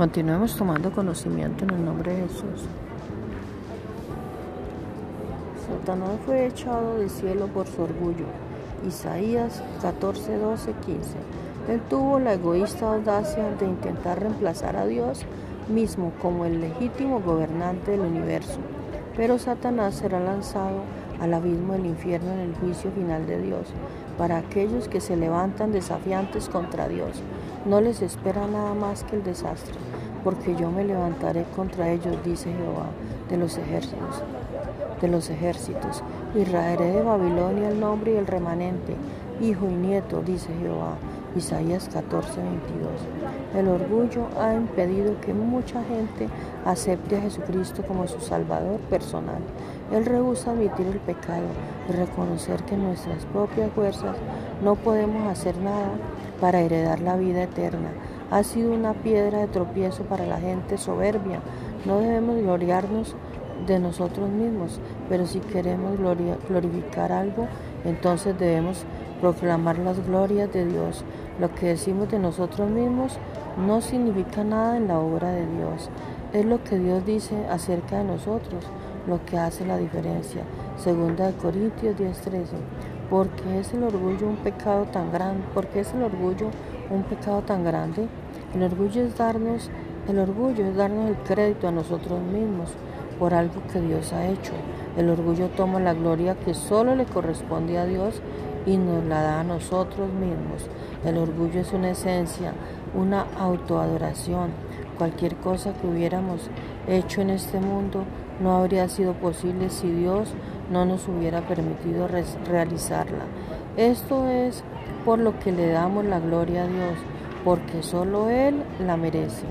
Continuemos tomando conocimiento en el nombre de Jesús. Satanás fue echado del cielo por su orgullo. Isaías 14, 12, 15. Él tuvo la egoísta audacia de intentar reemplazar a Dios mismo como el legítimo gobernante del universo. Pero Satanás será lanzado al abismo del infierno en el juicio final de Dios. Para aquellos que se levantan desafiantes contra Dios, no les espera nada más que el desastre, porque yo me levantaré contra ellos, dice Jehová de los ejércitos. De los ejércitos, y raeré de Babilonia el nombre y el remanente, hijo y nieto, dice Jehová. Isaías 14, 22. El orgullo ha impedido que mucha gente acepte a Jesucristo como su Salvador personal. Él rehúsa admitir el pecado y reconocer que nuestras propias fuerzas no podemos hacer nada para heredar la vida eterna. Ha sido una piedra de tropiezo para la gente soberbia. No debemos gloriarnos de nosotros mismos, pero si queremos glorificar algo, entonces debemos proclamar las glorias de Dios. Lo que decimos de nosotros mismos no significa nada en la obra de Dios. Es lo que Dios dice acerca de nosotros lo que hace la diferencia. Segunda de Corintios 10:13. Porque es el orgullo un pecado tan grande? porque es el orgullo un pecado tan grande? El orgullo es darnos el orgullo es darnos el crédito a nosotros mismos por algo que Dios ha hecho. El orgullo toma la gloria que solo le corresponde a Dios y nos la da a nosotros mismos. El orgullo es una esencia, una autoadoración. Cualquier cosa que hubiéramos hecho en este mundo no habría sido posible si Dios no nos hubiera permitido realizarla. Esto es por lo que le damos la gloria a Dios, porque solo Él la merece.